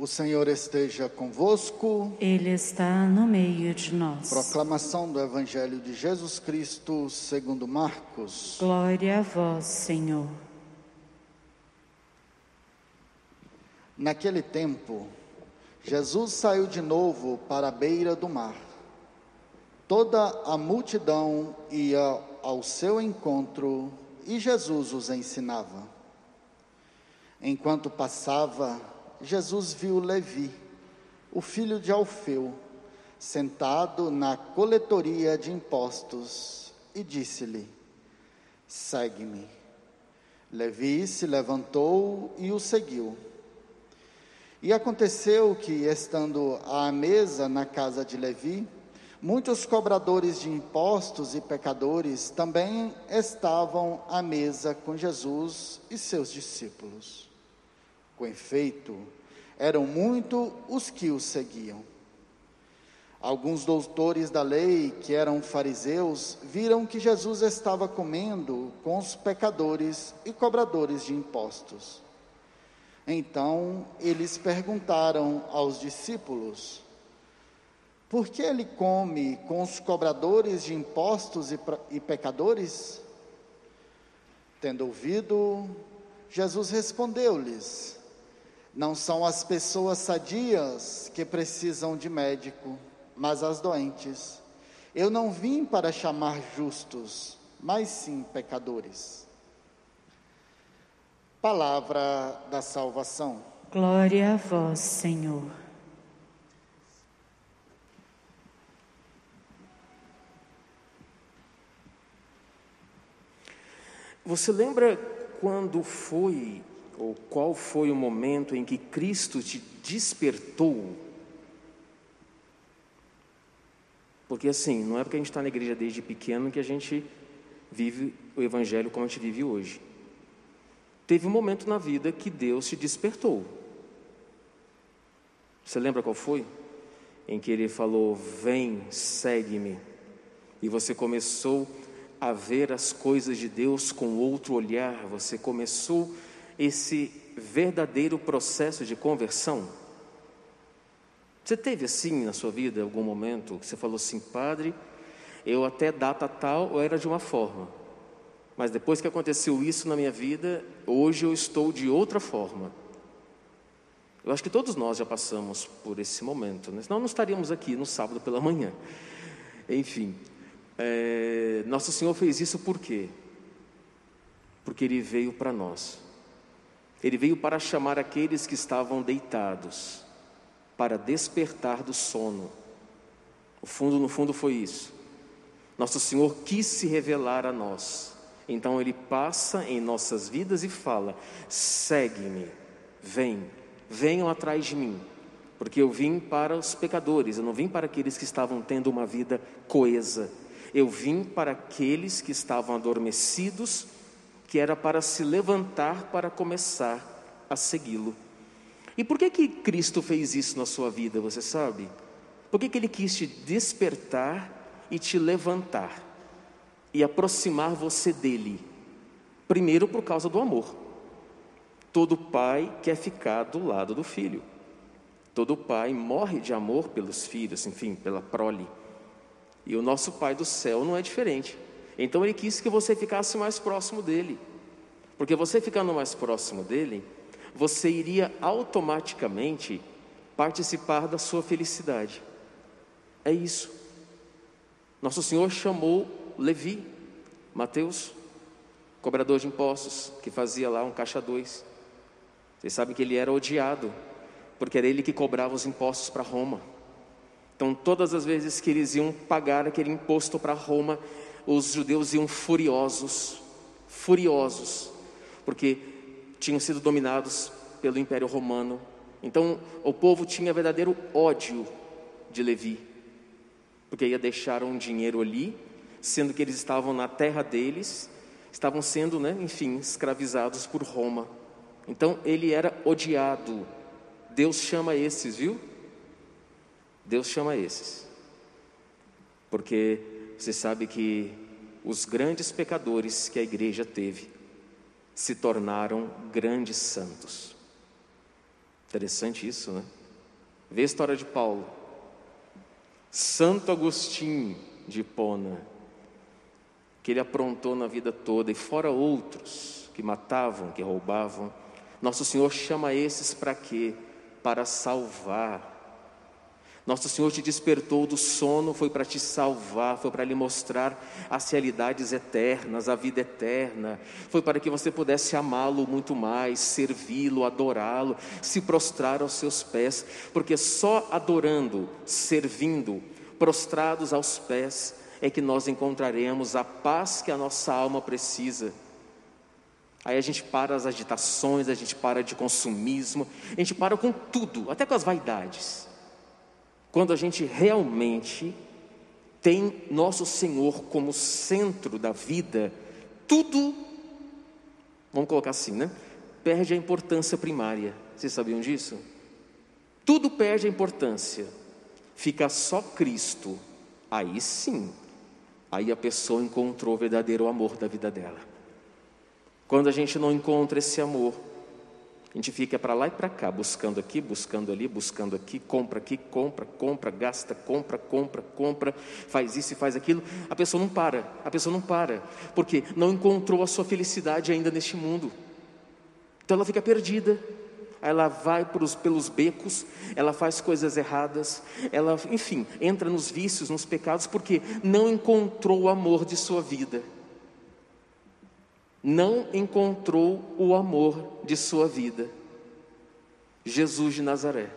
O Senhor esteja convosco. Ele está no meio de nós. Proclamação do Evangelho de Jesus Cristo, segundo Marcos. Glória a vós, Senhor. Naquele tempo, Jesus saiu de novo para a beira do mar. Toda a multidão ia ao seu encontro e Jesus os ensinava. Enquanto passava, Jesus viu Levi, o filho de Alfeu, sentado na coletoria de impostos e disse-lhe: Segue-me. Levi se levantou e o seguiu. E aconteceu que, estando à mesa na casa de Levi, muitos cobradores de impostos e pecadores também estavam à mesa com Jesus e seus discípulos. Com efeito, eram muito os que o seguiam. Alguns doutores da lei, que eram fariseus, viram que Jesus estava comendo com os pecadores e cobradores de impostos. Então eles perguntaram aos discípulos: Por que ele come com os cobradores de impostos e, e pecadores? Tendo ouvido, Jesus respondeu-lhes: Não são as pessoas sadias que precisam de médico, mas as doentes. Eu não vim para chamar justos, mas sim pecadores. Palavra da salvação. Glória a vós, Senhor. Você lembra quando foi, ou qual foi o momento em que Cristo te despertou? Porque assim, não é porque a gente está na igreja desde pequeno que a gente vive o Evangelho como a gente vive hoje. Teve um momento na vida que Deus te despertou. Você lembra qual foi? Em que ele falou: Vem, segue-me. E você começou a ver as coisas de Deus com outro olhar, você começou esse verdadeiro processo de conversão. Você teve assim na sua vida algum momento que você falou assim, Padre, eu até data tal era de uma forma, mas depois que aconteceu isso na minha vida, hoje eu estou de outra forma. Eu acho que todos nós já passamos por esse momento, né? senão não estaríamos aqui no sábado pela manhã. Enfim, é, Nosso Senhor fez isso por quê? Porque Ele veio para nós. Ele veio para chamar aqueles que estavam deitados, para despertar do sono. O fundo, no fundo, foi isso. Nosso Senhor quis se revelar a nós. Então ele passa em nossas vidas e fala: segue-me, vem, venham atrás de mim, porque eu vim para os pecadores, eu não vim para aqueles que estavam tendo uma vida coesa, eu vim para aqueles que estavam adormecidos, que era para se levantar para começar a segui-lo. E por que que Cristo fez isso na sua vida, você sabe? Por que, que ele quis te despertar e te levantar? e aproximar você dele. Primeiro, por causa do amor. Todo pai quer ficar do lado do filho. Todo pai morre de amor pelos filhos, enfim, pela prole. E o nosso Pai do céu não é diferente. Então ele quis que você ficasse mais próximo dele. Porque você ficando mais próximo dele, você iria automaticamente participar da sua felicidade. É isso. Nosso Senhor chamou Levi, Mateus, cobrador de impostos, que fazia lá um caixa dois. Vocês sabem que ele era odiado, porque era ele que cobrava os impostos para Roma. Então, todas as vezes que eles iam pagar aquele imposto para Roma, os judeus iam furiosos, furiosos, porque tinham sido dominados pelo Império Romano. Então, o povo tinha verdadeiro ódio de Levi, porque ia deixar um dinheiro ali sendo que eles estavam na terra deles, estavam sendo, né, enfim, escravizados por Roma. Então ele era odiado. Deus chama esses, viu? Deus chama esses. Porque você sabe que os grandes pecadores que a igreja teve se tornaram grandes santos. Interessante isso, né? Vê a história de Paulo. Santo Agostinho de Hipona, que ele aprontou na vida toda, e fora outros que matavam, que roubavam, nosso Senhor chama esses para quê? Para salvar. Nosso Senhor te despertou do sono, foi para te salvar, foi para lhe mostrar as realidades eternas, a vida eterna, foi para que você pudesse amá-lo muito mais, servi-lo, adorá-lo, se prostrar aos seus pés, porque só adorando, servindo, prostrados aos pés, é que nós encontraremos a paz que a nossa alma precisa. Aí a gente para as agitações, a gente para de consumismo, a gente para com tudo, até com as vaidades. Quando a gente realmente tem nosso Senhor como centro da vida, tudo, vamos colocar assim, né? Perde a importância primária. Vocês sabiam disso? Tudo perde a importância. Fica só Cristo. Aí sim, aí a pessoa encontrou o verdadeiro amor da vida dela. Quando a gente não encontra esse amor, a gente fica para lá e para cá, buscando aqui, buscando ali, buscando aqui, compra aqui, compra, compra, gasta, compra, compra, compra, faz isso e faz aquilo. A pessoa não para, a pessoa não para, porque não encontrou a sua felicidade ainda neste mundo. Então ela fica perdida. Ela vai pelos, pelos becos, ela faz coisas erradas, ela, enfim, entra nos vícios, nos pecados, porque não encontrou o amor de sua vida não encontrou o amor de sua vida. Jesus de Nazaré.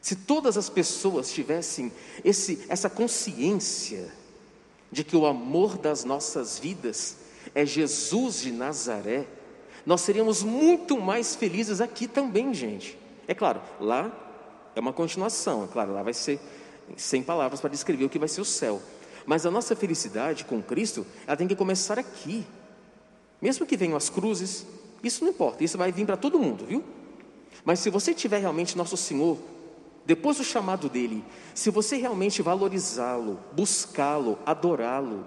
Se todas as pessoas tivessem esse, essa consciência de que o amor das nossas vidas é Jesus de Nazaré, nós seríamos muito mais felizes aqui também, gente. É claro, lá é uma continuação, é claro, lá vai ser sem palavras para descrever o que vai ser o céu. Mas a nossa felicidade com Cristo, ela tem que começar aqui. Mesmo que venham as cruzes, isso não importa, isso vai vir para todo mundo, viu? Mas se você tiver realmente Nosso Senhor, depois do chamado dele, se você realmente valorizá-lo, buscá-lo, adorá-lo,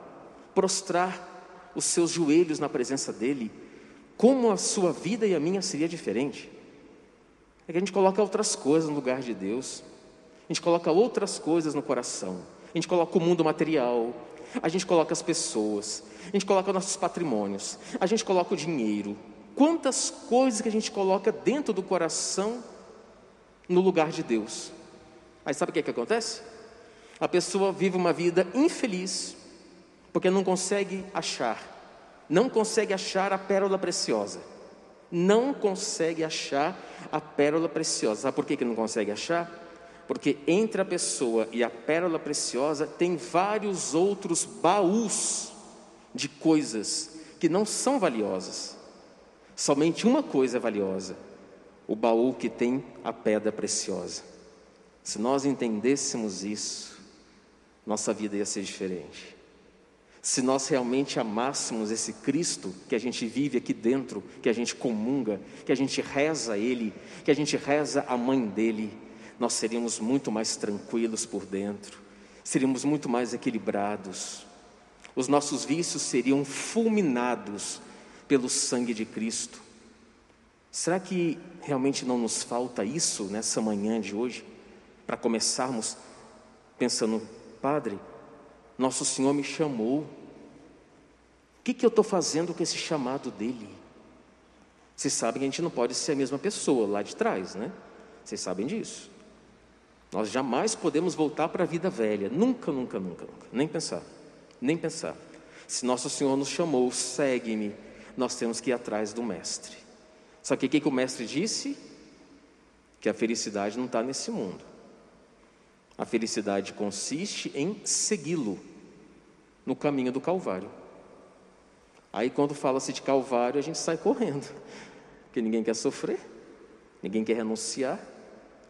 prostrar os seus joelhos na presença dele, como a sua vida e a minha seria diferente? É que a gente coloca outras coisas no lugar de Deus, a gente coloca outras coisas no coração, a gente coloca o mundo material, a gente coloca as pessoas, a gente coloca nossos patrimônios, a gente coloca o dinheiro. Quantas coisas que a gente coloca dentro do coração no lugar de Deus. Aí sabe o que, é que acontece? A pessoa vive uma vida infeliz, porque não consegue achar, não consegue achar a pérola preciosa. Não consegue achar a pérola preciosa. Sabe por que, que não consegue achar? Porque entre a pessoa e a pérola preciosa tem vários outros baús de coisas que não são valiosas. Somente uma coisa é valiosa: o baú que tem a pedra preciosa. Se nós entendêssemos isso, nossa vida ia ser diferente. Se nós realmente amássemos esse Cristo que a gente vive aqui dentro, que a gente comunga, que a gente reza a Ele, que a gente reza a mãe dele, nós seríamos muito mais tranquilos por dentro, seríamos muito mais equilibrados, os nossos vícios seriam fulminados pelo sangue de Cristo. Será que realmente não nos falta isso nessa manhã de hoje? Para começarmos pensando, Padre, nosso Senhor me chamou, o que, que eu estou fazendo com esse chamado dele? Vocês sabem que a gente não pode ser a mesma pessoa lá de trás, né? Vocês sabem disso. Nós jamais podemos voltar para a vida velha, nunca, nunca, nunca, nunca, nem pensar, nem pensar. Se Nosso Senhor nos chamou, segue-me, nós temos que ir atrás do Mestre. Só que o que, que o Mestre disse? Que a felicidade não está nesse mundo. A felicidade consiste em segui-lo no caminho do Calvário. Aí, quando fala-se de Calvário, a gente sai correndo, porque ninguém quer sofrer, ninguém quer renunciar,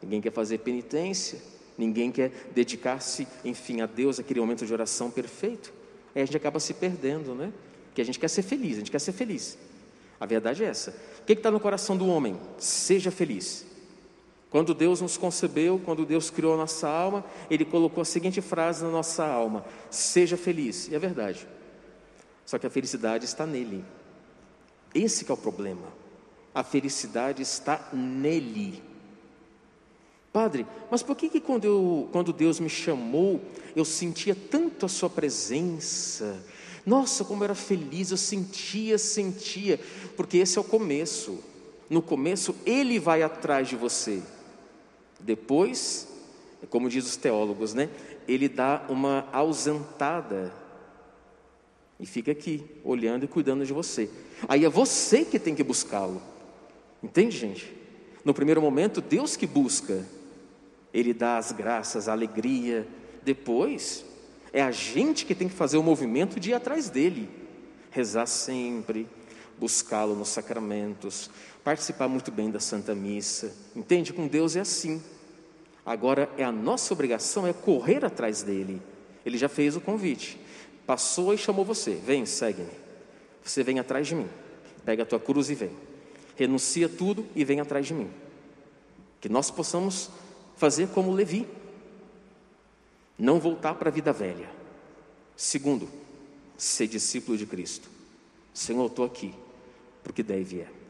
ninguém quer fazer penitência, ninguém quer dedicar-se, enfim, a Deus, aquele momento de oração perfeito. Aí a gente acaba se perdendo, né? Porque a gente quer ser feliz, a gente quer ser feliz. A verdade é essa. O que está no coração do homem? Seja feliz. Quando Deus nos concebeu, quando Deus criou a nossa alma, Ele colocou a seguinte frase na nossa alma: Seja feliz. E é verdade. Só que a felicidade está nele. Esse é o problema. A felicidade está nele Padre, mas por que, que quando, eu, quando Deus me chamou, eu sentia tanto a Sua presença? Nossa, como eu era feliz, eu sentia, sentia, porque esse é o começo. No começo, Ele vai atrás de você. Depois, como diz os teólogos, né? Ele dá uma ausentada e fica aqui, olhando e cuidando de você. Aí é você que tem que buscá-lo. Entende, gente? No primeiro momento, Deus que busca. Ele dá as graças, a alegria. Depois, é a gente que tem que fazer o movimento de ir atrás dele. Rezar sempre, buscá-lo nos sacramentos, participar muito bem da Santa Missa. Entende? Com Deus é assim. Agora é a nossa obrigação é correr atrás dele. Ele já fez o convite. Passou e chamou você. Vem, segue-me. Você vem atrás de mim. Pega a tua cruz e vem. Renuncia tudo e vem atrás de mim. Que nós possamos fazer como Levi, não voltar para a vida velha. Segundo, ser discípulo de Cristo. Senhor, eu estou aqui, porque deve é.